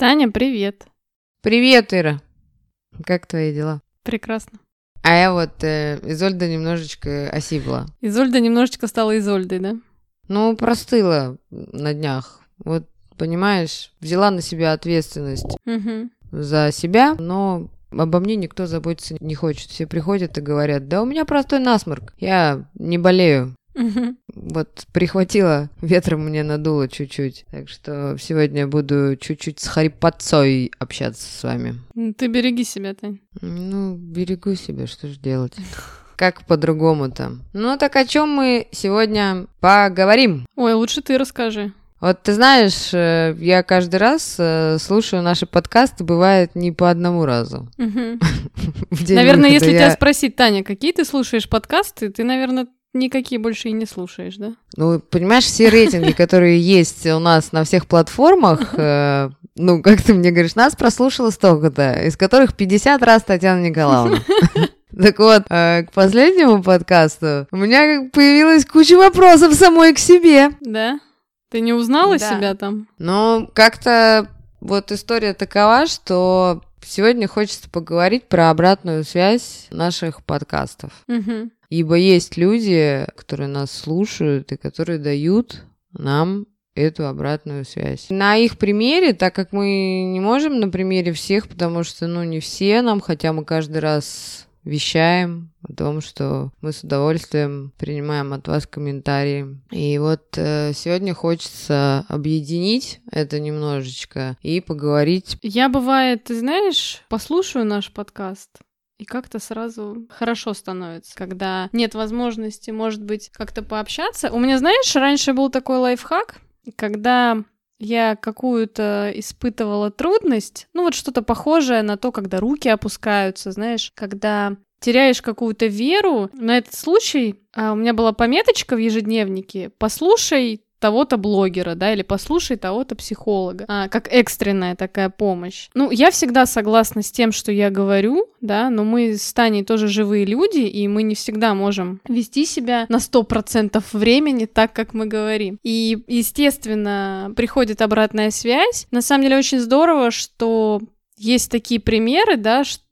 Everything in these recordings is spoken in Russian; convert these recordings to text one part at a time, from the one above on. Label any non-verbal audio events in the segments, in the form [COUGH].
Таня, привет. Привет, Ира. Как твои дела? Прекрасно. А я вот э, Изольда немножечко осипла. Изольда немножечко стала Изольдой, да? Ну, простыла на днях. Вот, понимаешь, взяла на себя ответственность Угу. за себя, но обо мне никто заботиться не хочет. Все приходят и говорят, да у меня простой насморк, я не болею. Угу. Вот прихватила, ветром мне надуло чуть-чуть. Так что сегодня буду чуть-чуть с хрипотцой общаться с вами. Ты береги себя, Тань. Ну, берегу себя, что ж делать. Как по-другому-то? Ну, так о чем мы сегодня поговорим? Ой, лучше ты расскажи. Вот ты знаешь, э, я каждый раз э, слушаю наши подкасты, бывает не по одному разу. [LAUGHS] В день Наверное, если Я- тебя спросить, Таня, какие ты слушаешь подкасты, ты, наверное, никакие больше и не слушаешь, да? Ну, понимаешь, все рейтинги, которые есть у нас на всех платформах, [LAUGHS] э, ну, как ты мне говоришь, нас прослушало столько-то, из которых 50 раз Татьяна Николаевна. [LAUGHS] Так вот, э, к последнему подкасту у меня появилась куча вопросов самой к себе. Да? Ты не узнала Да. себя там? Ну, как-то вот история такова, что сегодня хочется поговорить про обратную связь наших подкастов. Мгм. Ибо есть люди, которые нас слушают и которые дают нам эту обратную связь. На их примере, так как мы не можем на примере всех, потому что, ну, не все нам, хотя мы каждый раз вещаем о том, что мы с удовольствием принимаем от вас комментарии. И вот э, сегодня хочется объединить это немножечко и поговорить. Я, бывает, ты знаешь, послушаю наш подкаст, и как-то сразу хорошо становится, когда нет возможности, может быть, как-то пообщаться. У меня, знаешь, раньше был такой лайфхак, когда я какую-то испытывала трудность, ну вот что-то похожее на то, когда руки опускаются, знаешь, когда теряешь какую-то веру. На этот случай а, у меня была пометочка в ежедневнике «Послушай того-то блогера, да, или послушай того-то психолога, а, как экстренная такая помощь. Ну, я всегда согласна с тем, что я говорю, да, но мы с Таней тоже живые люди, и мы не всегда можем вести себя на 100% времени так, как мы говорим. И, естественно, приходит обратная связь. На самом деле очень здорово, что есть такие примеры, да, что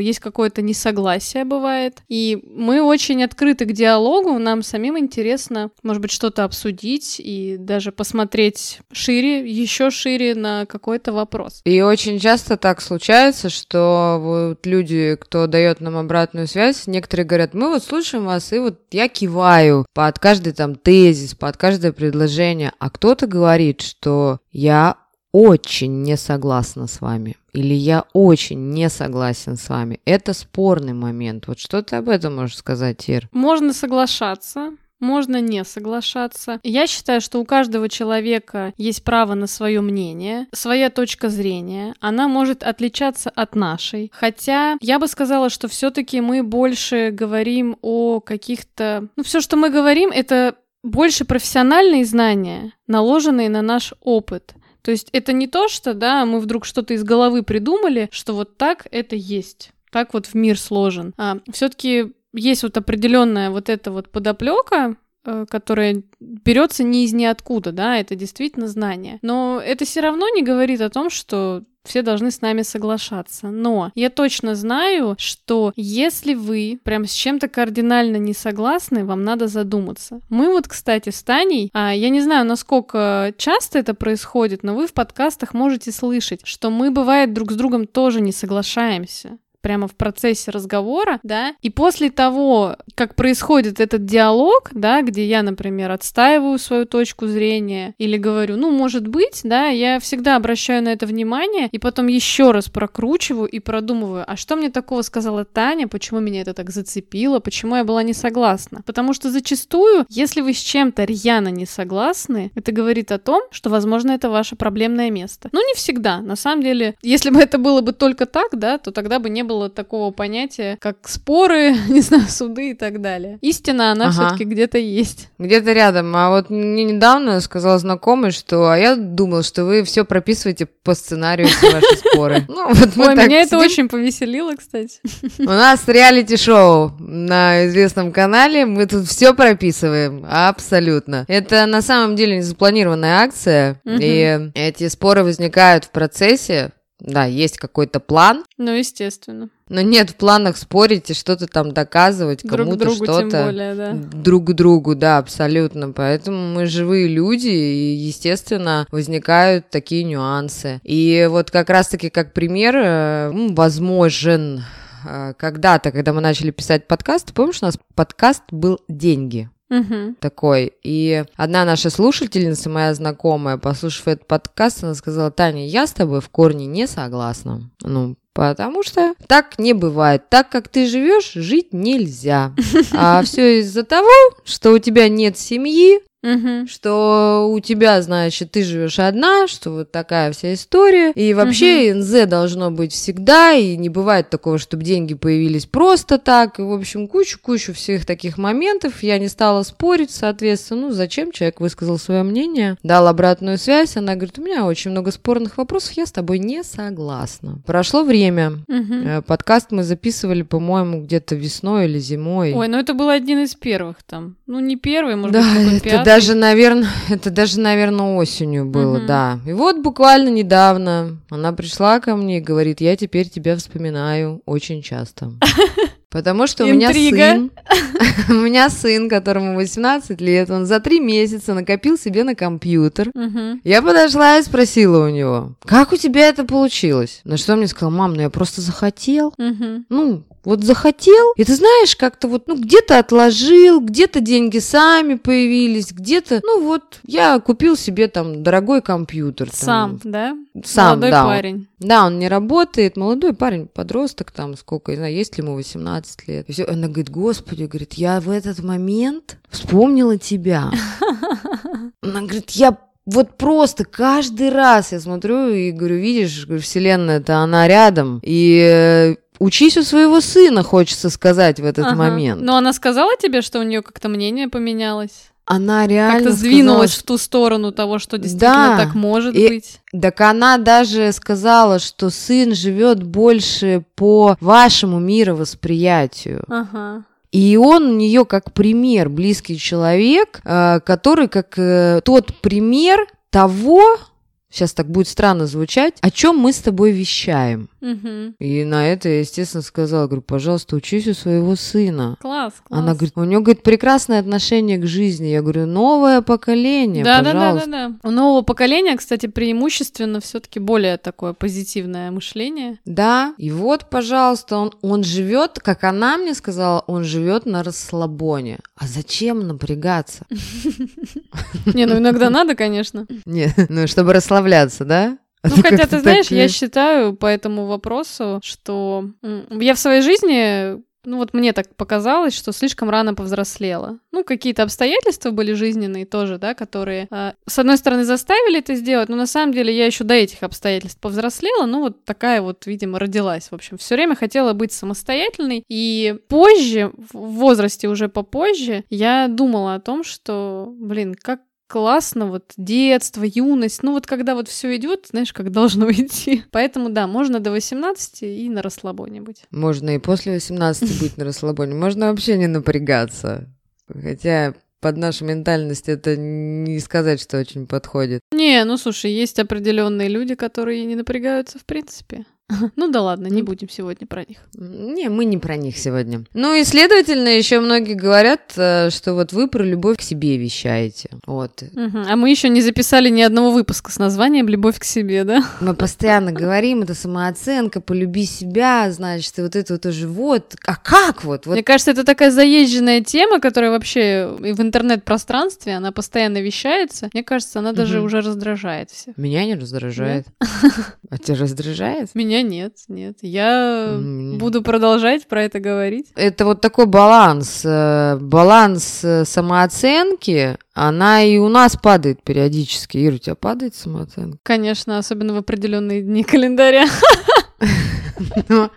есть какое-то несогласие бывает, и мы очень открыты к диалогу, нам самим интересно, может быть, что-то обсудить и даже посмотреть шире, еще шире на какой-то вопрос. И очень часто так случается, что вот люди, кто дает нам обратную связь, некоторые говорят, мы вот слушаем вас, и вот я киваю под каждый там тезис, под каждое предложение, а кто-то говорит, что я очень не согласна с вами, или я очень не согласен с вами. Это спорный момент. Вот что ты об этом можешь сказать, Ир? Можно соглашаться, можно не соглашаться. Я считаю, что у каждого человека есть право на свое мнение, своя точка зрения. Она может отличаться от нашей. Хотя я бы сказала, что все-таки мы больше говорим о каких-то... Ну, все, что мы говорим, это больше профессиональные знания, наложенные на наш опыт. То есть это не то, что, да, мы вдруг что-то из головы придумали, что вот так это есть. Так вот в мир сложен. А, все-таки есть вот определенная вот эта вот подоплека, э, которая берется не из ниоткуда, да, это действительно знание. Но это все равно не говорит о том, что все должны с нами соглашаться. Но я точно знаю, что если вы прям с чем-то кардинально не согласны, вам надо задуматься. Мы вот, кстати, с Таней, а, я не знаю, насколько часто это происходит, но вы в подкастах можете слышать, что мы, бывает, друг с другом тоже не соглашаемся прямо в процессе разговора, да, и после того, как происходит этот диалог, да, где я, например, отстаиваю свою точку зрения или говорю, ну, может быть, да, я всегда обращаю на это внимание и потом еще раз прокручиваю и продумываю, а что мне такого сказала Таня, почему меня это так зацепило, почему я была не согласна. Потому что зачастую, если вы с чем-то рьяно не согласны, это говорит о том, что, возможно, это ваше проблемное место. Ну, не всегда. На самом деле, если бы это было бы только так, да, то тогда бы не было такого понятия, как споры, [LAUGHS] не знаю, суды и так далее. Истина, она Ага. все-таки где-то есть. Где-то рядом. А вот мне недавно сказал знакомый, что а я думал, что вы все прописываете по сценарию все ваши споры. [LAUGHS] Ну, вот мы Ой, так меня это сидим. очень повеселило, кстати. У нас реалити-шоу на известном канале. Мы тут все прописываем. Абсолютно. Это на самом деле не запланированная акция. Мгм. И эти споры возникают в процессе. Да, есть какой-то план, Ну, естественно. но нет в планах спорить и что-то там доказывать Друг кому-то другу тем что-то. более, да. Друг другу, да, абсолютно. Поэтому мы живые люди, и, естественно, возникают такие нюансы. И вот как раз-таки как пример, э, возможен э, когда-то, когда мы начали писать подкаст, помнишь, у нас подкаст был «Деньги» Мгм. такой. И одна наша слушательница, моя знакомая, послушав этот подкаст, она сказала, Таня, я с тобой в корне не согласна. Ну, Потому что так не бывает. Так как ты живешь, жить нельзя. [LAUGHS] А все из-за того, что у тебя нет семьи, Мгм. что у тебя, значит, ты живешь одна, что вот такая вся история. И вообще НЗ должно быть всегда, и не бывает такого, чтобы деньги появились просто так. И, в общем, кучу-кучу всех таких моментов. Я не стала спорить, соответственно. Ну, зачем? Человек высказал свое мнение, дал обратную связь. Она говорит, у меня очень много спорных вопросов, я с тобой не согласна. Прошло время. Э, Подкаст мы записывали, по-моему, где-то весной или зимой. Ой, ну это был один из первых там. Ну, не первый, может да, быть, это пятый. Даже, наверное, это даже, наверное, осенью было, Мгм. да. И вот буквально недавно она пришла ко мне и говорит, я теперь тебя вспоминаю очень часто. [LAUGHS] Потому что у меня сын, [LAUGHS] у меня сын, которому 18 лет, он за три месяца накопил себе на компьютер. Я подошла и спросила у него, как у тебя это получилось? На что он мне сказал, мам, ну я просто захотел. Ну, вот захотел, и ты знаешь, как-то вот, ну, где-то отложил, где-то деньги сами появились, где-то, ну, вот, я купил себе там дорогой компьютер. там. Сам, да? Сам, Молодой да. парень. Да, он не работает, молодой парень, подросток там, сколько, не знаю, есть ли ему 18 лет. И всё. Она говорит, господи, говорит, я в этот момент вспомнила тебя. [LAUGHS] Она говорит, я вот просто каждый раз я смотрю и говорю, видишь, вселенная-то она рядом, и э, учись у своего сына, хочется сказать в этот Ага. момент. Но она сказала тебе, что у нее как-то мнение поменялось? Она реально Как-то сказала, сдвинулась что- в ту сторону того, что действительно Да, так может и- быть. Так она даже сказала, что сын живет больше по вашему мировосприятию. Ага. И он у нее как пример, близкий человек, э, который как э, тот пример того, сейчас так будет странно звучать, о чем мы с тобой вещаем. Мгм. И на это я, естественно, сказала, говорю, пожалуйста, учись у своего сына. Класс, класс. Она говорит, у него, говорит, прекрасное отношение к жизни. Я говорю, новое поколение, да, да, да, пожалуйста. да, да. У нового поколения, кстати, преимущественно все-таки более такое позитивное мышление. Да, и вот, пожалуйста, он, он живет, как она мне сказала, он живет на расслабоне. А зачем напрягаться? [LAUGHS] Не, ну иногда надо, конечно. [LAUGHS] Не, ну, чтобы расслабляться, да? [LAUGHS] Ну, то хотя, ты знаешь, так я считаю по этому вопросу, что я в своей жизни, ну вот мне так показалось, что слишком рано повзрослела. Ну, какие-то обстоятельства были жизненные тоже, да, которые, а, с одной стороны, заставили это сделать, но на самом деле я еще до этих обстоятельств повзрослела, ну, вот такая вот, видимо, родилась. В общем, все время хотела быть самостоятельной, и позже, в возрасте уже попозже, я думала о том, что, блин, как классно, вот детство, юность, ну вот когда вот все идет, знаешь, как должно [LAUGHS] идти. Поэтому да, можно до 18 и на расслабоне быть. Можно и после 18 [LAUGHS] быть на расслабоне, можно вообще не напрягаться. Хотя под нашу ментальность это не сказать, что очень подходит. Не, ну слушай, есть определенные люди, которые не напрягаются в принципе. [LAUGHS] Ну да ладно, не будем сегодня про них. Не, мы не про них сегодня. Ну и, следовательно, еще многие говорят, э, что вот вы про любовь к себе вещаете. Вот. Мгм. А мы еще не записали ни одного выпуска с названием «Любовь к себе», да? Мы постоянно говорим, это самооценка, полюби себя, значит, и вот это вот уже вот. А как вот? Вот Мне кажется, это такая заезженная тема, которая вообще и в интернет-пространстве, она постоянно вещается. Мне кажется, она даже Мгм. уже раздражает всех. меня не раздражает. А тебя раздражает? Меня нет, нет. Я М. буду продолжать про это говорить. Это вот такой баланс. э, Баланс э, самооценки, она и у нас падает периодически. Ира, у тебя падает самооценка? Конечно, особенно в определенные дни календаря. [LAUGHS] Ну,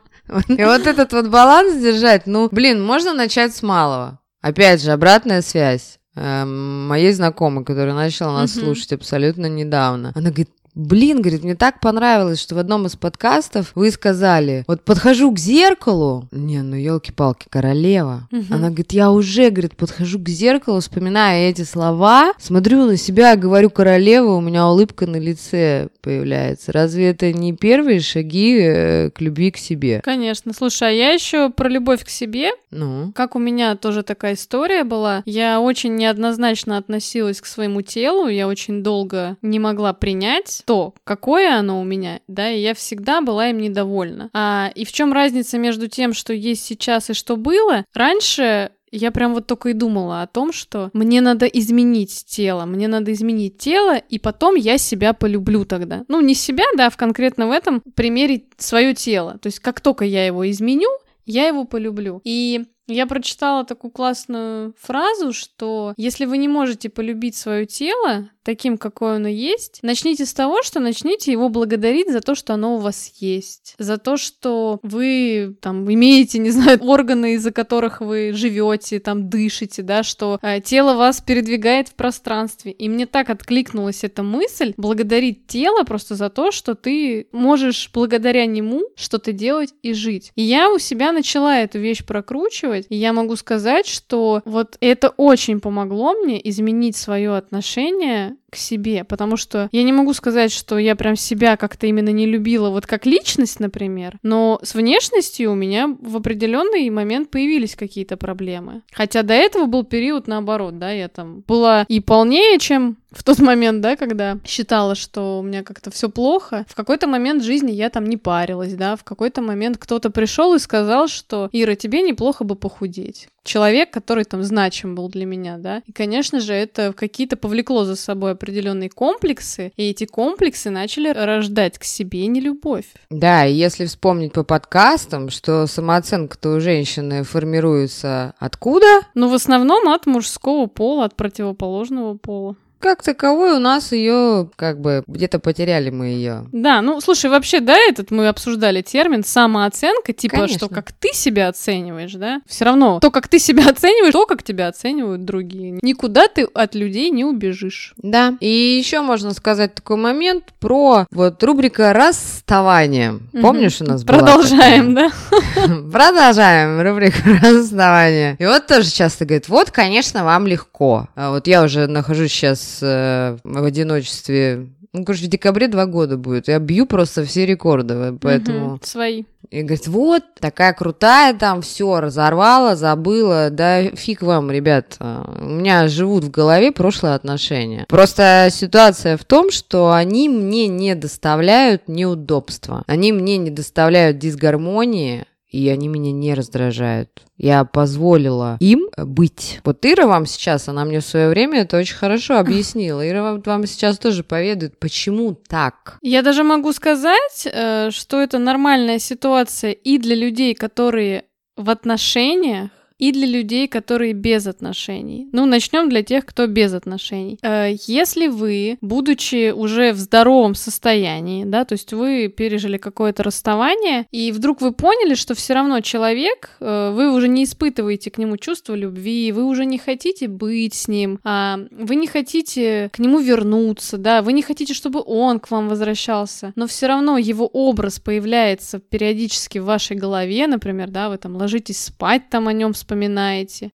И вот этот вот баланс держать, ну, блин, можно начать с малого. Опять же, обратная связь эм, моей знакомой, которая начала нас слушать абсолютно недавно. Она говорит, Блин, говорит, мне так понравилось, что в одном из подкастов вы сказали, вот подхожу к зеркалу, не, ну елки-палки, королева. Угу. Она говорит, я уже, говорит, подхожу к зеркалу, вспоминая эти слова, смотрю на себя, говорю королева, у меня улыбка на лице появляется. Разве это не первые шаги э, к любви к себе? Конечно. Слушай, а я еще про любовь к себе. Ну? Как у меня тоже такая история была. Я очень неоднозначно относилась к своему телу, я очень долго не могла принять то, какое оно у меня, да, и я всегда была им недовольна. А, и в чем разница между тем, что есть сейчас и что было? Раньше я прям вот только и думала о том, что мне надо изменить тело, мне надо изменить тело, и потом я себя полюблю тогда. Ну, не себя, да, в конкретно в этом примере свое тело. То есть как только я его изменю, я его полюблю. И я прочитала такую классную фразу, что если вы не можете полюбить свое тело таким, какое оно есть, начните с того, что начните его благодарить за то, что оно у вас есть, за то, что вы там имеете, не знаю, [LAUGHS] органы, из-за которых вы живете, там дышите, да, что э, тело вас передвигает в пространстве. И мне так откликнулась эта мысль благодарить тело просто за то, что ты можешь благодаря нему что-то делать и жить. И я у себя начала эту вещь прокручивать делать. И я могу сказать, что вот это очень помогло мне изменить свое отношение к себе, потому что я не могу сказать, что я прям себя как-то именно не любила, вот как личность, например, но с внешностью у меня в определенный момент появились какие-то проблемы. Хотя до этого был период наоборот, да, я там была и полнее, чем в тот момент, да, когда считала, что у меня как-то все плохо, в какой-то момент жизни я там не парилась, да, в какой-то момент кто-то пришел и сказал, что Ира, тебе неплохо бы похудеть. Человек, который там значим был для меня, да. И, конечно же, это какие-то повлекло за собой определенные комплексы, и эти комплексы начали рождать к себе нелюбовь. Да, и если вспомнить по подкастам, что самооценка-то у женщины формируется откуда? Ну, в основном от мужского пола, от противоположного пола как таковой у нас ее, как бы, где-то потеряли мы ее. Да, ну, слушай, вообще, да, этот мы обсуждали термин самооценка, типа, Конечно. что как ты себя оцениваешь, да? Все равно то, как ты себя [LAUGHS] оцениваешь, то, как тебя оценивают другие. Никуда ты от людей не убежишь. Да. И еще можно сказать такой момент про вот рубрика расставание. Угу. Помнишь, у нас Продолжаем, да? [LAUGHS] Продолжаем рубрику расставание. И вот тоже часто говорят, вот, конечно, вам легко. А вот я уже нахожусь сейчас э, в одиночестве. Ну, короче, в декабре два года будет. Я бью просто все рекорды, поэтому... Угу, свои. И говорит, вот, такая крутая там, все, разорвала, забыла. Да фиг вам, ребят. У меня живут в голове прошлые отношения. Просто ситуация в том, что они мне не доставляют неудобства. Они мне не доставляют дисгармонии, и они меня не раздражают. Я позволила им быть. Вот Ира вам сейчас, она мне в свое время это очень хорошо объяснила. Ира вам, вам сейчас тоже поведает, почему так. Я даже могу сказать, э, что это нормальная ситуация и для людей, которые в отношениях, и для людей, которые без отношений. Ну, начнем для тех, кто без отношений. Э, если вы, будучи уже в здоровом состоянии, да, то есть вы пережили какое-то расставание, и вдруг вы поняли, что все равно человек, э, вы уже не испытываете к нему чувство любви, вы уже не хотите быть с ним, а вы не хотите к нему вернуться, да, вы не хотите, чтобы он к вам возвращался, но все равно его образ появляется периодически в вашей голове, например, да, вы там ложитесь спать, там о нем вспоминаете.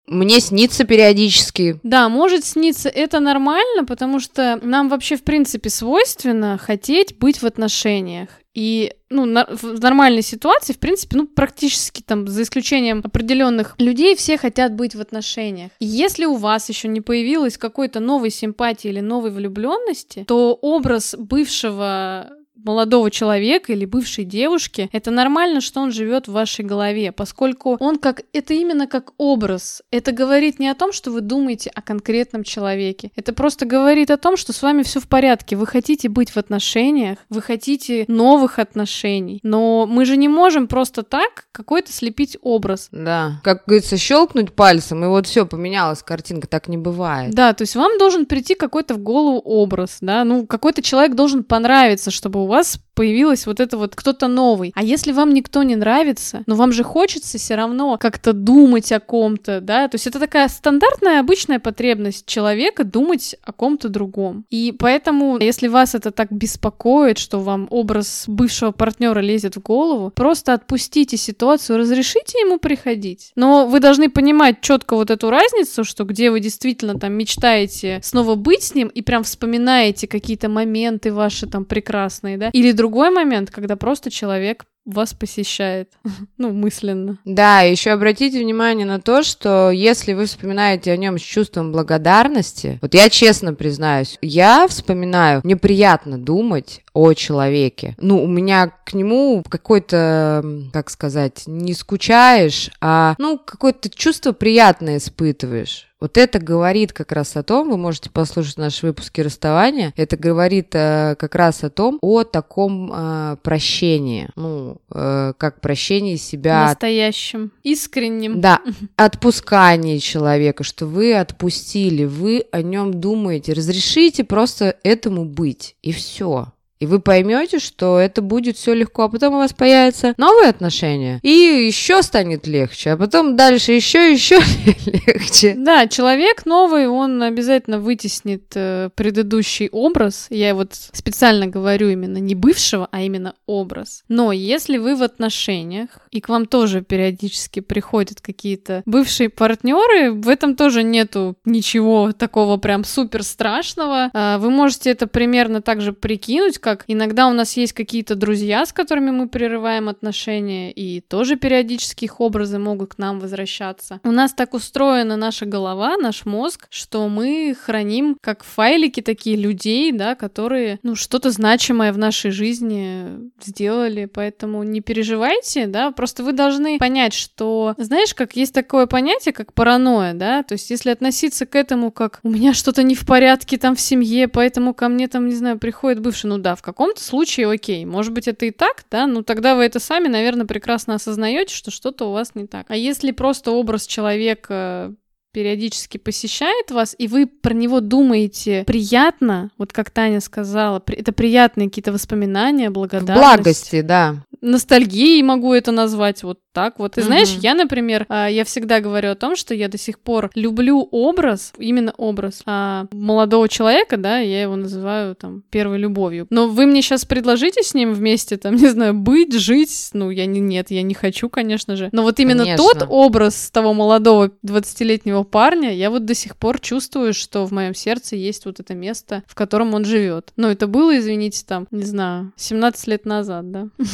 Мне снится периодически. Да, может сниться. Это нормально, потому что нам вообще, в принципе, свойственно хотеть быть в отношениях. И, ну, на, в нормальной ситуации, в принципе, ну, практически там, за исключением определенных людей, все хотят быть в отношениях. И если у вас еще не появилось какой-то новой симпатии или новой влюбленности, то образ бывшего молодого человека или бывшей девушки, это нормально, что он живет в вашей голове, поскольку он как это именно как образ. Это говорит не о том, что вы думаете о конкретном человеке. Это просто говорит о том, что с вами все в порядке. Вы хотите быть в отношениях, вы хотите новых отношений. Но мы же не можем просто так какой-то слепить образ. Да. Как говорится, щелкнуть пальцем, и вот все поменялась картинка. Так не бывает. Да, то есть вам должен прийти какой-то в голову образ, да, ну какой-то человек должен понравиться, чтобы у вас появилась вот это вот кто-то новый. А если вам никто не нравится, но вам же хочется все равно как-то думать о ком-то, да, то есть это такая стандартная обычная потребность человека думать о ком-то другом. И поэтому, если вас это так беспокоит, что вам образ бывшего партнера лезет в голову, просто отпустите ситуацию, разрешите ему приходить. Но вы должны понимать четко вот эту разницу, что где вы действительно там мечтаете снова быть с ним и прям вспоминаете какие-то моменты ваши там прекрасные, да, или другой момент, когда просто человек вас посещает, [LAUGHS] ну, мысленно. Да, еще обратите внимание на то, что если вы вспоминаете о нем с чувством благодарности, вот я честно признаюсь, я вспоминаю, мне приятно думать о человеке. Ну, у меня к нему какой-то, как сказать, не скучаешь, а, ну, какое-то чувство приятное испытываешь. Вот это говорит как раз о том, вы можете послушать наши выпуски расставания, это говорит э, как раз о том, о таком э, прощении, ну, э, как прощении себя. Настоящим, искренним. Да, отпускании человека, что вы отпустили, вы о нем думаете, разрешите просто этому быть, и все. И вы поймете, что это будет все легко, а потом у вас появятся новые отношения, и еще станет легче, а потом дальше еще еще [LAUGHS] легче. Да, человек новый, он обязательно вытеснит э, предыдущий образ. Я вот специально говорю именно не бывшего, а именно образ. Но если вы в отношениях, и к вам тоже периодически приходят какие-то бывшие партнеры, в этом тоже нету ничего такого прям супер страшного. Э, вы можете это примерно так же прикинуть, как иногда у нас есть какие-то друзья, с которыми мы прерываем отношения, и тоже периодически их образы могут к нам возвращаться. У нас так устроена наша голова, наш мозг, что мы храним как файлики такие людей, да, которые, ну, что-то значимое в нашей жизни сделали, поэтому не переживайте, да, просто вы должны понять, что, знаешь, как есть такое понятие, как паранойя, да, то есть если относиться к этому как у меня что-то не в порядке там в семье, поэтому ко мне там, не знаю, приходит бывший, ну да, в каком-то случае окей. Может быть, это и так, да, ну тогда вы это сами, наверное, прекрасно осознаете, что что-то у вас не так. А если просто образ человека периодически посещает вас, и вы про него думаете приятно, вот как Таня сказала, это приятные какие-то воспоминания, благодарность. Благости, да. Ностальгией могу это назвать, вот так вот. И угу. знаешь, я, например, а, я всегда говорю о том, что я до сих пор люблю образ, именно образ а, молодого человека, да, я его называю там первой любовью. Но вы мне сейчас предложите с ним вместе, там, [LAUGHS] не знаю, быть, жить, ну, я не, нет, я не хочу, конечно же. Но вот именно конечно. тот образ того молодого 20-летнего парня, я вот до сих пор чувствую, что в моем сердце есть вот это место, в котором он живет. Но это было, извините, там, не знаю, 17 лет назад, да. [LAUGHS]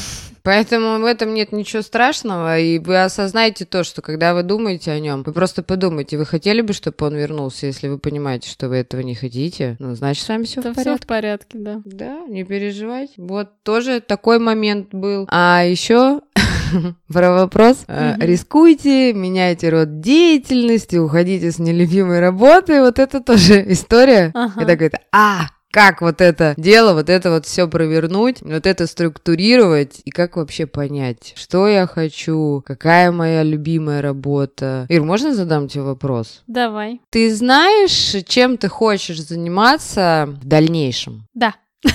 Поэтому в этом нет ничего страшного, и вы осознаете то, что когда вы думаете о нем, вы просто подумайте, вы хотели бы, чтобы он вернулся, если вы понимаете, что вы этого не хотите, ну, значит, с вами все в порядке. Все в порядке, да. Да, не переживайте. Вот тоже такой момент был. А еще [LAUGHS] про вопрос. Mm-hmm. Рискуйте, меняйте род деятельности, уходите с нелюбимой работы. Вот это тоже [LAUGHS] история. Ага. И так говорит, а, как вот это дело, вот это вот все провернуть, вот это структурировать и как вообще понять, что я хочу, какая моя любимая работа. Ир, можно задам тебе вопрос? Давай. Ты знаешь, чем ты хочешь заниматься в дальнейшем? Да. [LAUGHS]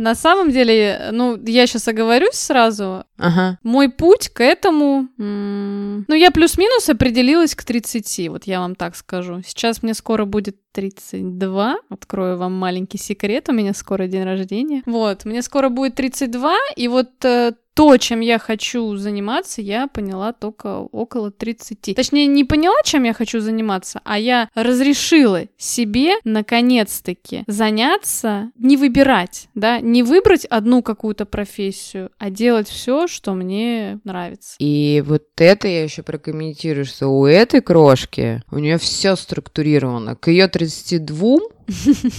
На самом деле, ну, я сейчас оговорюсь сразу. Ага. Мой путь к этому... М- ну, я плюс-минус определилась к 30, вот я вам так скажу. Сейчас мне скоро будет 32. Открою вам маленький секрет, у меня скоро день рождения. Вот, мне скоро будет 32, и вот э, то, чем я хочу заниматься, я поняла только около 30. Точнее, не поняла, чем я хочу заниматься, а я разрешила себе, наконец-таки, заняться, не выбирать, да, не выбрать одну какую-то профессию, а делать все, что мне нравится. И вот это я еще прокомментирую, что у этой крошки, у нее все структурировано. К ее 32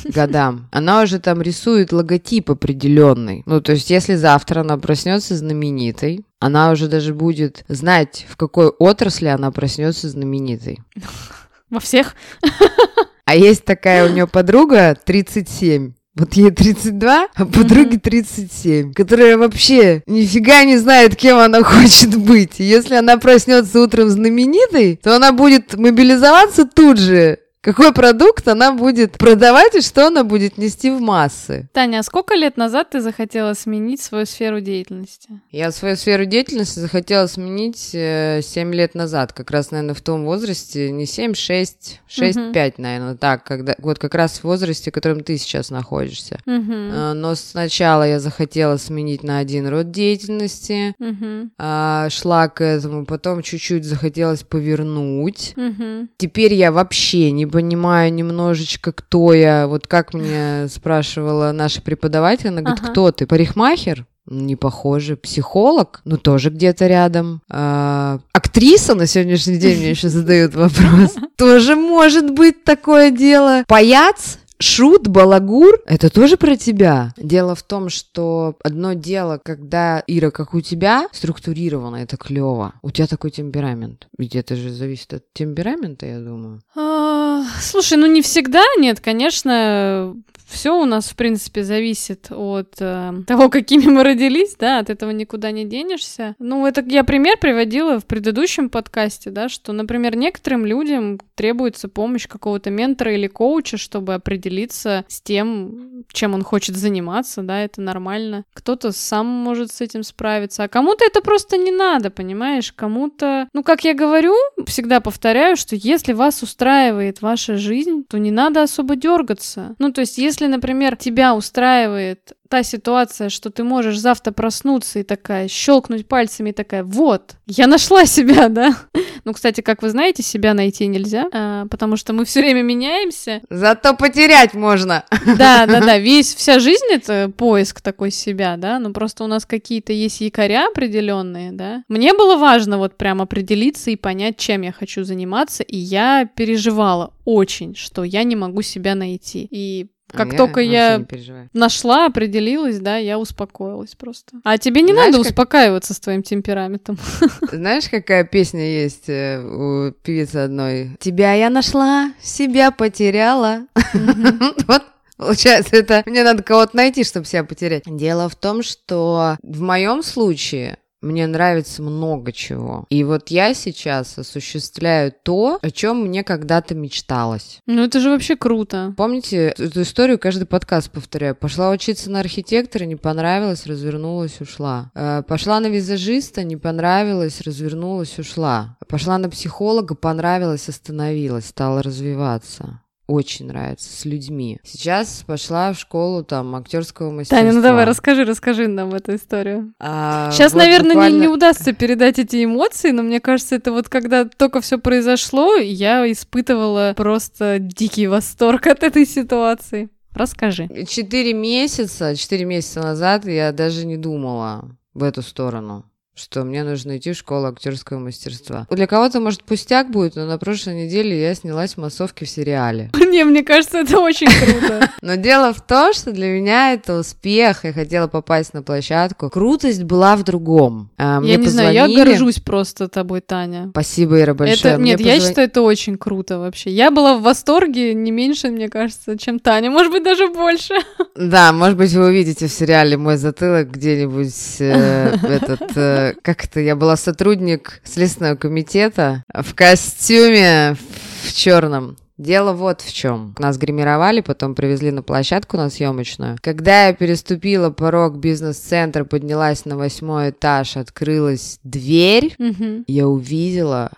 годам, она уже там рисует логотип определенный. Ну, то есть, если завтра она проснется знаменитой, она уже даже будет знать, в какой отрасли она проснется знаменитой. Во всех. А есть такая у нее подруга 37. Вот ей 32, а подруге 37, которая вообще нифига не знает, кем она хочет быть. И если она проснется утром знаменитой, то она будет мобилизоваться тут же какой продукт она будет продавать и что она будет нести в массы. Таня, а сколько лет назад ты захотела сменить свою сферу деятельности? Я свою сферу деятельности захотела сменить э, 7 лет назад, как раз, наверное, в том возрасте, не 7, 6, 6, Мгм. 5, наверное, так, когда, вот как раз в возрасте, в котором ты сейчас находишься. Э, Но сначала я захотела сменить на один род деятельности, а, шла к этому, потом чуть-чуть захотелось повернуть. Мгм. Теперь я вообще не понимаю немножечко, кто я. Вот как мне спрашивала наша преподаватель, она говорит, Ага. кто ты? Парикмахер? Не похоже. Психолог? Ну, тоже где-то рядом. А, актриса на сегодняшний день мне [LAUGHS] еще задают вопрос. Тоже может быть такое дело. Паяц? Шут, балагур, это тоже про тебя. Дело в том, что одно дело, когда Ира, как у тебя, структурировано, это клево. У тебя такой темперамент. Ведь это же зависит от темперамента, я думаю. А, Слушай, ну не всегда, нет, конечно, все у нас, в принципе, зависит от э, того, какими мы родились, да, от этого никуда не денешься. Ну, это я пример приводила в предыдущем подкасте, да, что, например, некоторым людям требуется помощь какого-то ментора или коуча, чтобы определиться с тем, чем он хочет заниматься, да, это нормально. Кто-то сам может с этим справиться, а кому-то это просто не надо, понимаешь, кому-то, ну, как я говорю, всегда повторяю, что если вас устраивает ваша жизнь, то не надо особо дергаться. Ну, то есть, если, например, тебя устраивает та ситуация, что ты можешь завтра проснуться и такая, щелкнуть пальцами и такая, вот, я нашла себя, [LAUGHS] да? Ну, кстати, как вы знаете, себя найти нельзя, а, потому что мы все время меняемся. Зато потерять можно. Да, да, да, [LAUGHS] весь, вся жизнь это поиск такой себя, да, ну просто у нас какие-то есть якоря определенные, да. Мне было важно вот прям определиться и понять, чем я хочу заниматься, и я переживала очень, что я не могу себя найти. И как А только я переживаю. нашла, определилась, да, я успокоилась просто. А тебе не Знаешь, надо как- успокаиваться с твоим темпераментом. [LAUGHS] Знаешь, какая песня есть э, у певицы одной? Тебя я нашла, себя потеряла. [LAUGHS] Вот Получается, это мне надо кого-то найти, чтобы себя потерять. Дело в том, что в моем случае мне нравится много чего. И вот я сейчас осуществляю то, о чем мне когда-то мечталось. Ну это же вообще круто. Помните эту историю, каждый подкаст повторяю. Пошла учиться на архитектора, не понравилось, развернулась, ушла. Э, Пошла на визажиста, не понравилось, развернулась, ушла. Пошла на психолога, понравилось, остановилась, стала развиваться. Очень нравится, с людьми. Сейчас пошла в школу там актерского мастерства. Таня, ну давай, расскажи, расскажи нам эту историю. А, Сейчас, вот наверное, не, буквально- не удастся передать эти эмоции, но мне кажется, это вот когда только все произошло, я испытывала просто дикий восторг от этой ситуации. Расскажи. Четыре месяца, четыре месяца назад я даже не думала в эту сторону что мне нужно идти в школу актерского мастерства. Для кого-то, может, пустяк будет, но на прошлой неделе я снялась в массовке в сериале. [LAUGHS] Не, мне кажется, это очень круто. [LAUGHS] Но дело в том, что для меня это успех. Я хотела попасть на площадку. Крутость была в другом. А, Я не знаю, я горжусь просто тобой, Таня. Спасибо, Ира, большое. Нет, я считаю, это очень круто вообще. Я была в восторге не меньше, мне кажется, чем Таня, может быть, даже больше. Да, может быть, вы увидите в сериале мой затылок где-нибудь э, [LAUGHS] этот, как это, я была сотрудник Следственного комитета в костюме в черном. Дело вот в чем. Нас гримировали, потом привезли на площадку на съемочную. Когда я переступила порог бизнес-центра, поднялась на восьмой этаж, открылась дверь, Мгм. я увидела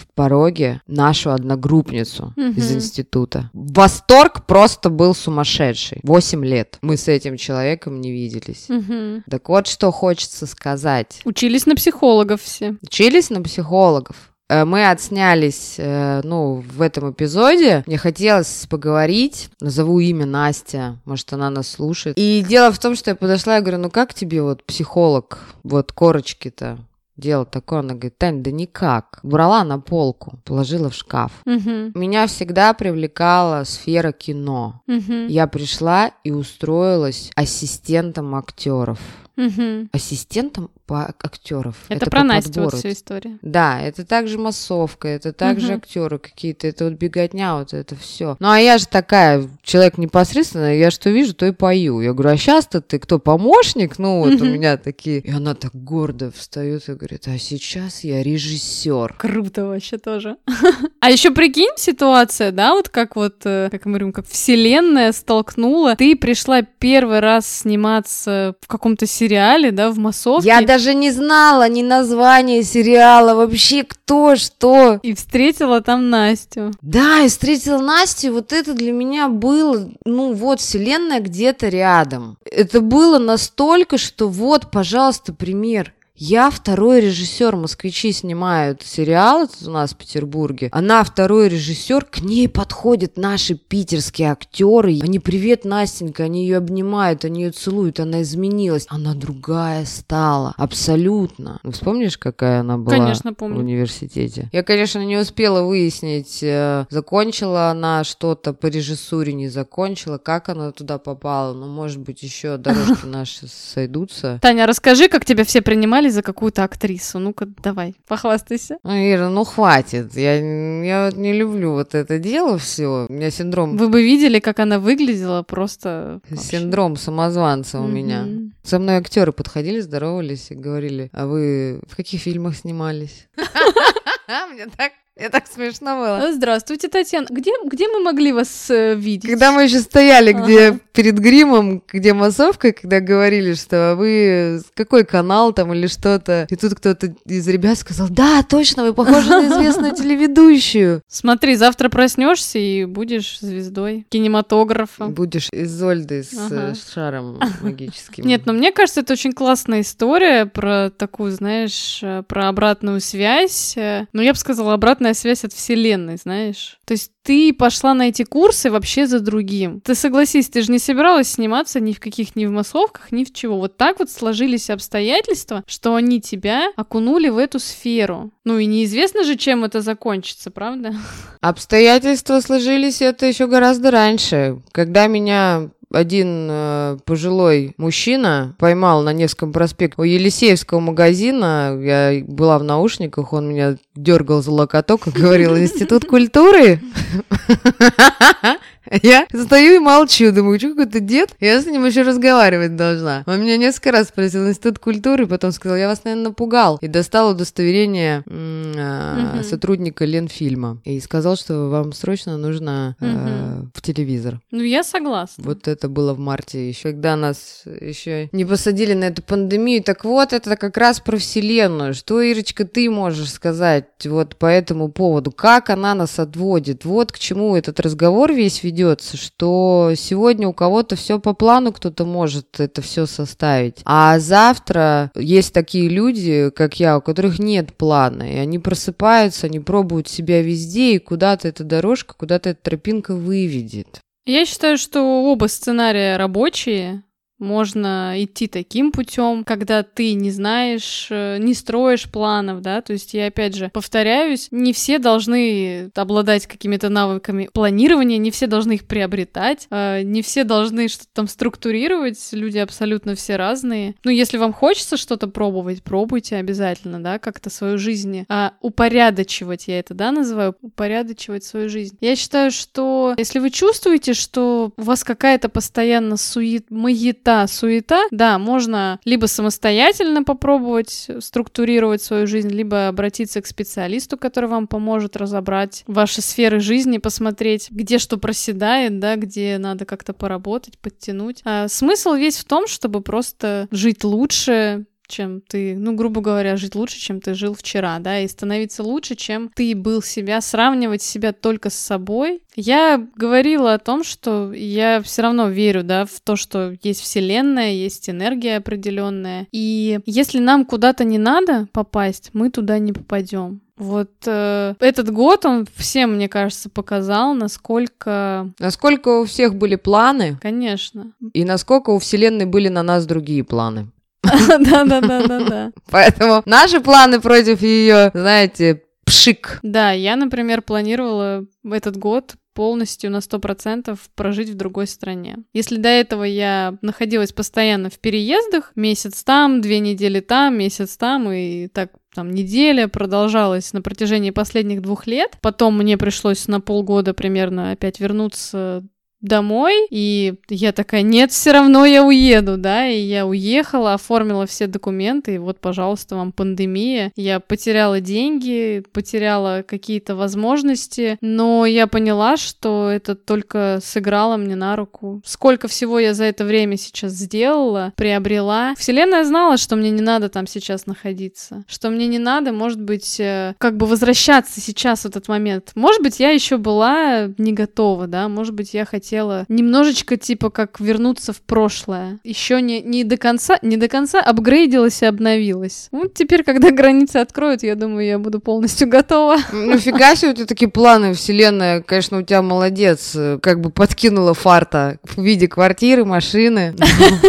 в пороге нашу одногруппницу из Мгм. института. Восторг просто был сумасшедший. Восемь лет мы с этим человеком не виделись. Мгм. Так вот, что хочется сказать. Учились на психологов все. Учились на психологов. Э, Мы отснялись, э, ну, в этом эпизоде. Мне хотелось поговорить. Назову имя Настя. Может, она нас слушает. И дело в том, что я подошла и говорю, ну как тебе вот психолог, вот корочки-то? Дело такое, она говорит, Тань, да никак. Брала на полку, положила в шкаф. Мгм. Меня всегда привлекала сфера кино. Мгм. Я пришла и устроилась ассистентом актеров. Мгм. ассистентом по актеров. Это, по про Настю вот вся история. Да, это также массовка, это также Мгм. актеры какие-то, это вот беготня, вот это все. Ну а я же такая, человек непосредственно, я что вижу, то и пою. Я говорю, а сейчас-то ты кто, помощник? Ну вот у Мгм. меня такие. И она так гордо встает и говорит, а сейчас я режиссер. Круто вообще тоже. [LAUGHS] А еще прикинь ситуация, да, вот как вот, э, как мы говорим, как вселенная столкнула. Ты пришла первый раз сниматься в каком-то сериале, да, в массовке. Я даже не знала ни названия сериала, вообще кто, что. И встретила там Настю. Да, и встретила Настю, вот это для меня было, ну вот, вселенная где-то рядом. Это было настолько, что вот, пожалуйста, пример. Я второй режиссер, москвичи снимают сериал у нас в Петербурге. Она второй режиссер, к ней подходят наши питерские актеры. Они привет, Настенька, они ее обнимают, они ее целуют, она изменилась. Она другая стала, абсолютно. Ну, вспомнишь, какая она была Конечно, в помню. университете? Я, конечно, не успела выяснить, э, закончила она что-то по режиссуре, не закончила, как она туда попала. Ну, может быть, еще дорожки [LAUGHS] наши сойдутся. Таня, расскажи, как тебя все принимали за какую-то актрису. Ну-ка, давай, похвастайся. Ну, Ира, ну хватит. Я, я вот не люблю вот это дело все. У меня синдром, Вы бы видели, как она выглядела, просто... вообще. синдром самозванца у меня. Со мной актеры подходили, здоровались и говорили, а вы в каких фильмах снимались? [LAUGHS] Мне так, мне так смешно было. А, Здравствуйте, Татьяна. Где, где мы могли вас э, видеть? Когда мы еще стояли, где Ага. перед гримом, где массовка, когда говорили, что вы с- какой канал там или что-то, и тут кто-то из ребят сказал, да, точно, вы похожи на известную [LAUGHS] телеведущую. Смотри, завтра проснешься и будешь звездой кинематографа. Будешь Изольдой с Ага. э, шаром [LAUGHS] магическим. Нет, ну мне кажется, это очень классная история про такую, знаешь, э, про обратную связь. э, Ну, я бы сказала, обратная связь от Вселенной, знаешь. То есть ты пошла на эти курсы вообще за другим. Ты согласись, ты же не собиралась сниматься ни в каких, ни в массовках, ни в чего. Вот так вот сложились обстоятельства, что они тебя окунули в эту сферу. Ну и неизвестно же, чем это закончится, правда? Обстоятельства сложились это еще гораздо раньше, когда меня один э, пожилой мужчина поймал на Невском проспекте у Елисеевского магазина. Я была в наушниках, он меня дергал за локоток и говорил, институт культуры? [LAUGHS] [LAUGHS] Я стою и молчу, думаю, что какой-то дед, я с ним еще разговаривать должна. Он меня несколько раз спросил институт культуры, потом сказал, я вас, наверное, напугал. И достал удостоверение а, сотрудника Ленфильма. И сказал, что вам срочно нужно э, Мгм. в телевизор. Ну, я согласна. Вот это было в марте еще, когда нас еще не посадили на эту пандемию. Так вот, это как раз про Вселенную. Что, Ирочка, ты можешь сказать вот по этому поводу? Как она нас отводит? Вот к чему этот разговор весь ведется, что сегодня у кого-то все по плану, кто-то может это все составить. А завтра есть такие люди, как я, у которых нет плана, и они просыпаются, они пробуют себя везде, и куда-то эта дорожка, куда-то эта тропинка выведет. Я считаю, что оба сценария рабочие. Можно идти таким путем, когда ты не знаешь, э, не строишь планов, да, то есть я опять же повторяюсь, не все должны обладать какими-то навыками планирования, не все должны их приобретать, э, не все должны что-то там структурировать, люди абсолютно все разные. Ну, если вам хочется что-то пробовать, пробуйте обязательно, да, как-то свою жизнь а, упорядочивать, я это, да, называю, упорядочивать свою жизнь. Я считаю, что если вы чувствуете, что у вас какая-то постоянно сует, маята, суета, да, можно либо самостоятельно попробовать структурировать свою жизнь, либо обратиться к специалисту, который вам поможет разобрать ваши сферы жизни, посмотреть, где что проседает, да, где надо как-то поработать, подтянуть. А смысл весь в том, чтобы просто жить лучше, чем ты, ну, грубо говоря, жить лучше, чем ты жил вчера, да, и становиться лучше, чем ты был себя, сравнивать себя только с собой. Я говорила о том, что я все равно верю, да, в то, что есть вселенная, есть энергия определенная, и если нам куда-то не надо попасть, мы туда не попадем. Вот э, этот год он всем, мне кажется, показал, насколько, Насколько у всех были планы, конечно, и насколько у Вселенной были на нас другие планы. Да-да-да-да-да. Поэтому наши планы против ее, знаете, пшик. Да, я, например, планировала этот год полностью на 100% прожить в другой стране. Если до этого я находилась постоянно в переездах, месяц там, две недели там, месяц там, и так там неделя продолжалась на протяжении последних двух лет. Потом мне пришлось на полгода примерно опять вернуться домой, и я такая, нет, все равно я уеду, да, и я уехала, оформила все документы, и вот, пожалуйста, вам пандемия. Я потеряла деньги, потеряла какие-то возможности, но я поняла, что это только сыграло мне на руку. Сколько всего я за это время сейчас сделала, приобрела. Вселенная знала, что мне не надо там сейчас находиться, что мне не надо, может быть, э, как бы возвращаться сейчас в этот момент. Может быть, я еще была не готова, да, может быть, я хотела хотела немножечко типа как вернуться в прошлое. Еще не, не до конца, не до конца апгрейдилась и обновилась. Вот теперь, когда [LAUGHS] границы откроют, я думаю, я буду полностью готова. Ну, фига себе, у тебя такие планы, вселенная, конечно, у тебя молодец, как бы подкинула фарта в виде квартиры, машины.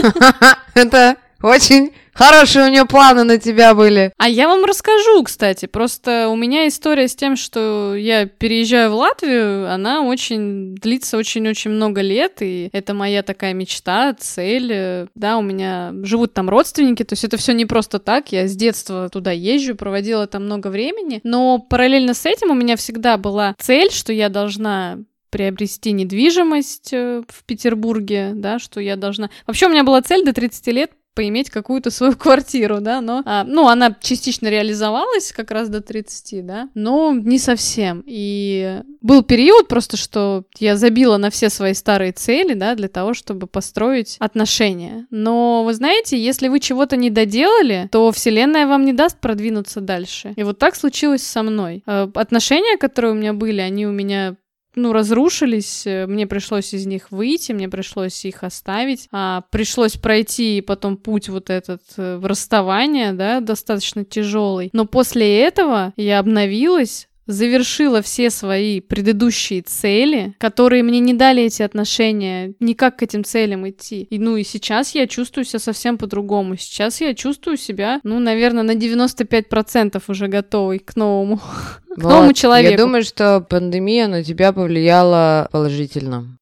[LAUGHS] Это очень Хорошие у нее планы на тебя были. А я вам расскажу, кстати. Просто у меня история с тем, что я переезжаю в Латвию, она очень длится очень-очень много лет, и это моя такая мечта, цель. Да, у меня живут там родственники, то есть это все не просто так. Я с детства туда езжу, проводила там много времени. Но параллельно с этим у меня всегда была цель, что я должна приобрести недвижимость э, в Петербурге, да, что я должна... Вообще у меня была цель до 30 лет поиметь какую-то свою квартиру, да, но, а, ну, она частично реализовалась как раз до 30, да, но не совсем. И был период просто, что я забила на все свои старые цели, да, для того, чтобы построить отношения. Но, вы знаете, если вы чего-то не доделали, то Вселенная вам не даст продвинуться дальше. И вот так случилось со мной. Э, отношения, которые у меня были, они у меня ну, разрушились, э, мне пришлось из них выйти, мне пришлось их оставить, а, пришлось пройти потом путь вот этот э, в расставание, да, достаточно тяжелый. Но после этого я обновилась, завершила все свои предыдущие цели, которые мне не дали эти отношения, никак к этим целям идти. И, ну и сейчас я чувствую себя совсем по-другому. Сейчас я чувствую себя, ну, наверное, на 95% уже готовой к новому, вот. [LAUGHS] к новому человеку. Я думаю, что пандемия на тебя повлияла положительно.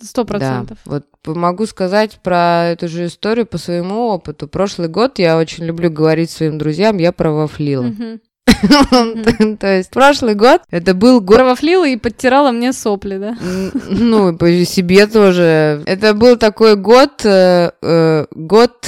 Сто процентов. Да. Вот могу сказать про эту же историю по своему опыту. Прошлый год я очень люблю говорить своим друзьям, я провафлила. Угу. [LAUGHS] То есть прошлый год это был год... Кровофлила и подтирала мне сопли, да? Ну, по себе тоже. Это был такой год... Э, э, год...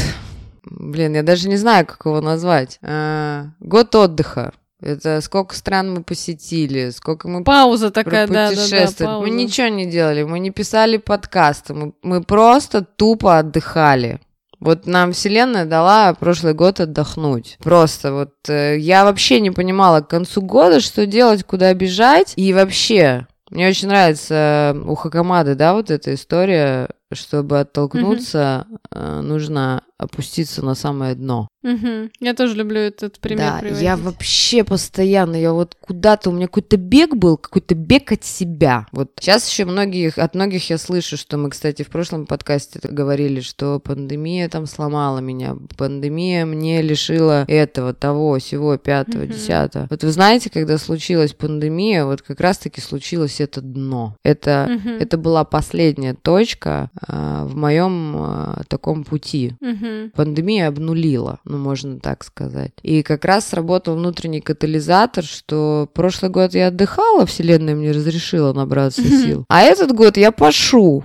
Блин, я даже не знаю, как его назвать. Э, год отдыха. Это сколько стран мы посетили, сколько мы пауза такая, да, да, да, пауза. Мы ничего не делали, мы не писали подкасты, мы, мы просто тупо отдыхали. Вот нам Вселенная дала прошлый год отдохнуть. Просто вот э, я вообще не понимала к концу года, что делать, куда бежать. И вообще, мне очень нравится у Хакамады, да, вот эта история, чтобы оттолкнуться, mm-hmm. нужно опуститься на самое дно. Угу. Я тоже люблю этот пример Да, приводить. я вообще постоянно, я вот куда-то, у меня какой-то бег был, какой-то бег от себя. Вот сейчас еще многих, от многих я слышу, что мы, кстати, в прошлом подкасте говорили, что пандемия там сломала меня, пандемия мне лишила этого, того, всего, пятого, угу. десятого. Вот вы знаете, когда случилась пандемия, вот как раз-таки случилось это дно. Это, угу. это была последняя точка а, в моем а, таком пути. Угу. Пандемия обнулила ну, можно так сказать. И как раз сработал внутренний катализатор, что прошлый год я отдыхала, Вселенная мне разрешила набраться сил, а этот год я пошу.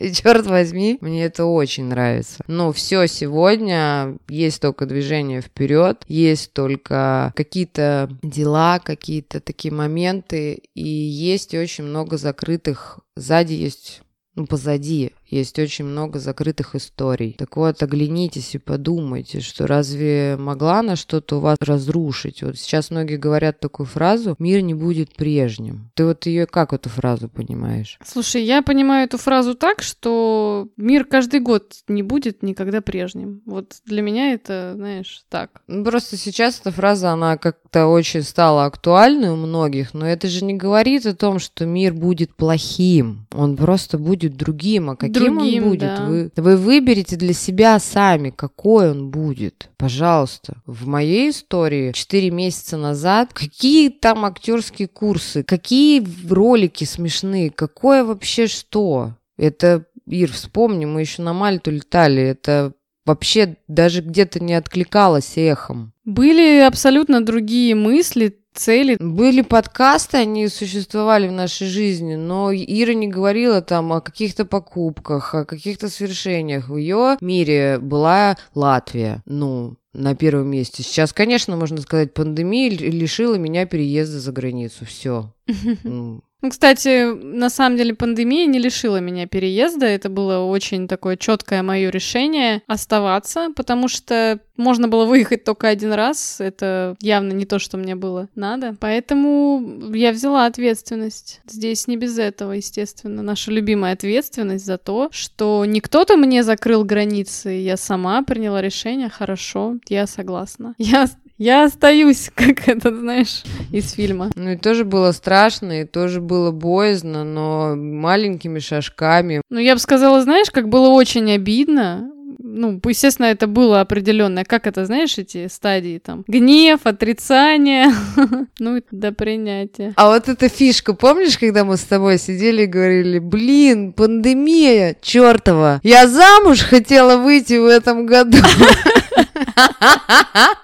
И черт возьми, мне это очень нравится. Но все сегодня есть только движение вперед, есть только какие-то дела, какие-то такие моменты, и есть очень много закрытых. Сзади есть ну, позади есть очень много закрытых историй. Так вот, оглянитесь и подумайте, что разве могла она что-то у вас разрушить? Вот сейчас многие говорят такую фразу «мир не будет прежним». Ты вот ее как эту фразу понимаешь? Слушай, я понимаю эту фразу так, что мир каждый год не будет никогда прежним. Вот для меня это, знаешь, так. Ну, просто сейчас эта фраза, она как-то очень стала актуальной у многих, но это же не говорит о том, что мир будет плохим. Он просто будет другим, а каким каким другим, он будет. да. Вы, вы выберете для себя сами, какой он будет. Пожалуйста. В моей истории 4 месяца назад какие там актерские курсы, какие ролики смешные, какое вообще что. Это, Ир, вспомни, мы еще на Мальту летали, это вообще даже где-то не откликалось эхом. Были абсолютно другие мысли, цели. Были подкасты, они существовали в нашей жизни, но Ира не говорила там о каких-то покупках, о каких-то свершениях. В ее мире была Латвия, ну, на первом месте. Сейчас, конечно, можно сказать, пандемия лишила меня переезда за границу. Все. [LAUGHS] Ну, кстати, на самом деле пандемия не лишила меня переезда. Это было очень такое четкое мое решение оставаться, потому что можно было выехать только один раз. Это явно не то, что мне было надо. Поэтому я взяла ответственность. Здесь не без этого, естественно. Наша любимая ответственность за то, что не кто-то мне закрыл границы. Я сама приняла решение. Хорошо, я согласна. Я я остаюсь, [LAUGHS] как это, знаешь, из фильма. Ну и тоже было страшно, и тоже было боязно, но маленькими шажками. Ну я бы сказала, знаешь, как было очень обидно, ну, естественно, это было определенное, как это, знаешь, эти стадии там, гнев, отрицание, [LAUGHS] ну, до принятия. А вот эта фишка, помнишь, когда мы с тобой сидели и говорили, блин, пандемия, чертова, я замуж хотела выйти в этом году. [LAUGHS]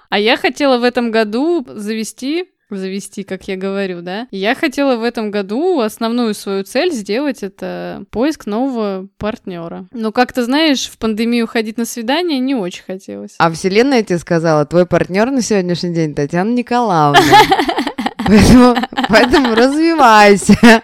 А я хотела в этом году завести завести, как я говорю, да. я хотела в этом году основную свою цель сделать это поиск нового партнера. Но как то знаешь, в пандемию ходить на свидание не очень хотелось. А вселенная тебе сказала, твой партнер на сегодняшний день Татьяна Николаевна. [LAUGHS] Поэтому, поэтому развивайся.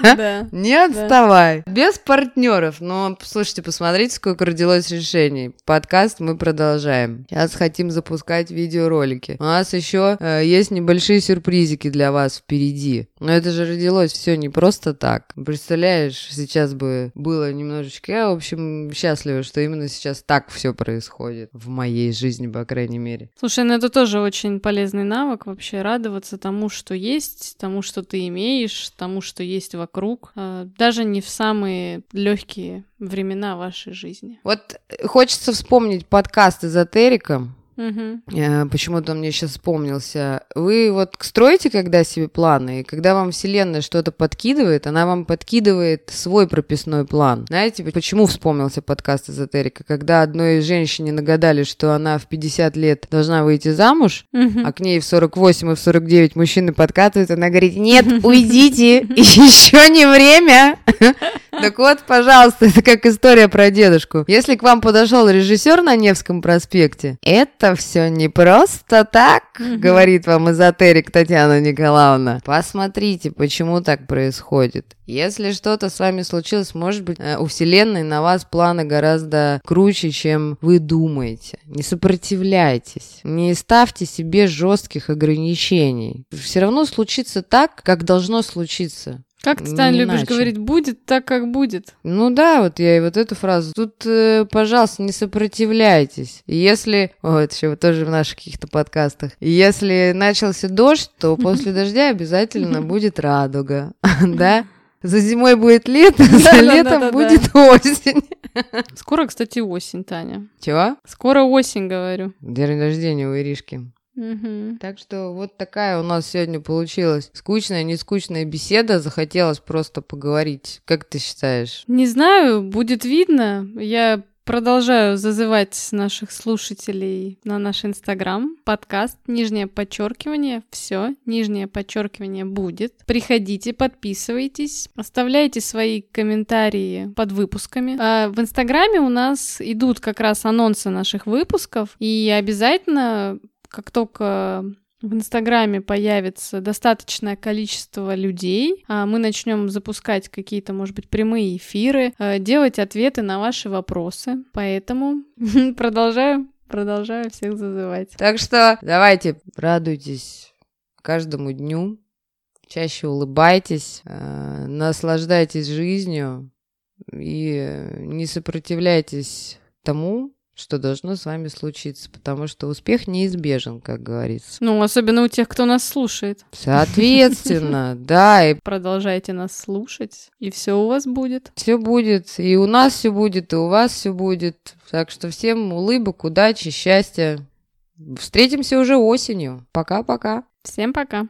Да. Не отставай. Да. Без партнеров. Но слушайте, посмотрите, сколько родилось решений. Подкаст мы продолжаем. Сейчас хотим запускать видеоролики. У нас еще э, есть небольшие сюрпризики для вас впереди. Но это же родилось все не просто так. Представляешь, сейчас бы было немножечко. Я, в общем, счастлива, что именно сейчас так все происходит в моей жизни, по крайней мере. Слушай, ну это тоже очень полезный навык вообще радоваться тому, что есть, тому, что ты имеешь, тому, что есть вокруг, а, даже не в самые легкие времена вашей жизни. Вот хочется вспомнить подкаст эзотерика, Угу. Почему-то мне сейчас вспомнился. Вы вот строите когда себе планы, и когда вам Вселенная что-то подкидывает, она вам подкидывает свой прописной план. Знаете, почему вспомнился подкаст эзотерика? Когда одной женщине нагадали, что она в 50 лет должна выйти замуж, угу. а к ней в 48 и в 49 мужчины подкатывают, она говорит, [LAUGHS] нет, уйдите, еще не время. [LAUGHS] Так вот, пожалуйста, [LAUGHS] это как история про дедушку. Если к вам подошел режиссер на Невском проспекте, это все не просто так, говорит вам эзотерик Татьяна Николаевна. Посмотрите, почему так происходит. Если что-то с вами случилось, может быть, э, у Вселенной на вас планы гораздо круче, чем вы думаете. Не сопротивляйтесь, не ставьте себе жестких ограничений. Все равно случится так, как должно случиться. Как ты, Таня, любишь говорить, будет так, как будет? Ну да, вот я и вот эту фразу. Тут, э, пожалуйста, не сопротивляйтесь. Если... Это еще тоже в наших каких-то подкастах. Если начался дождь, то [LAUGHS] после дождя обязательно [LAUGHS] будет радуга. [LAUGHS] Да? За зимой будет лето, за летом будет осень. Скоро, кстати, осень, Таня. Чего? Скоро осень, говорю. День рождения у Иришки. Угу. Так что вот такая у нас сегодня получилась скучная, не скучная беседа. Захотелось просто поговорить. Как ты считаешь? Не знаю, будет видно. Я Продолжаю зазывать наших слушателей на наш инстаграм, подкаст, нижнее подчеркивание, все, нижнее подчеркивание будет. Приходите, подписывайтесь, оставляйте свои комментарии под выпусками. А в инстаграме у нас идут как раз анонсы наших выпусков, и обязательно как только в Инстаграме появится достаточное количество людей, а мы начнем запускать какие-то, может быть, прямые эфиры, э, делать ответы на ваши вопросы. Поэтому [LAUGHS] продолжаю, продолжаю всех зазывать. Так что давайте радуйтесь каждому дню, чаще улыбайтесь, э, наслаждайтесь жизнью и не сопротивляйтесь тому, что должно с вами случиться, потому что успех неизбежен, как говорится. Ну, особенно у тех, кто нас слушает. Соответственно, [LAUGHS] да, и Продолжайте нас слушать, и все у вас будет. все будет, и у нас все будет, и у вас все будет. Так что всем улыбок, удачи, счастья. Встретимся уже осенью. Пока-пока. Всем пока.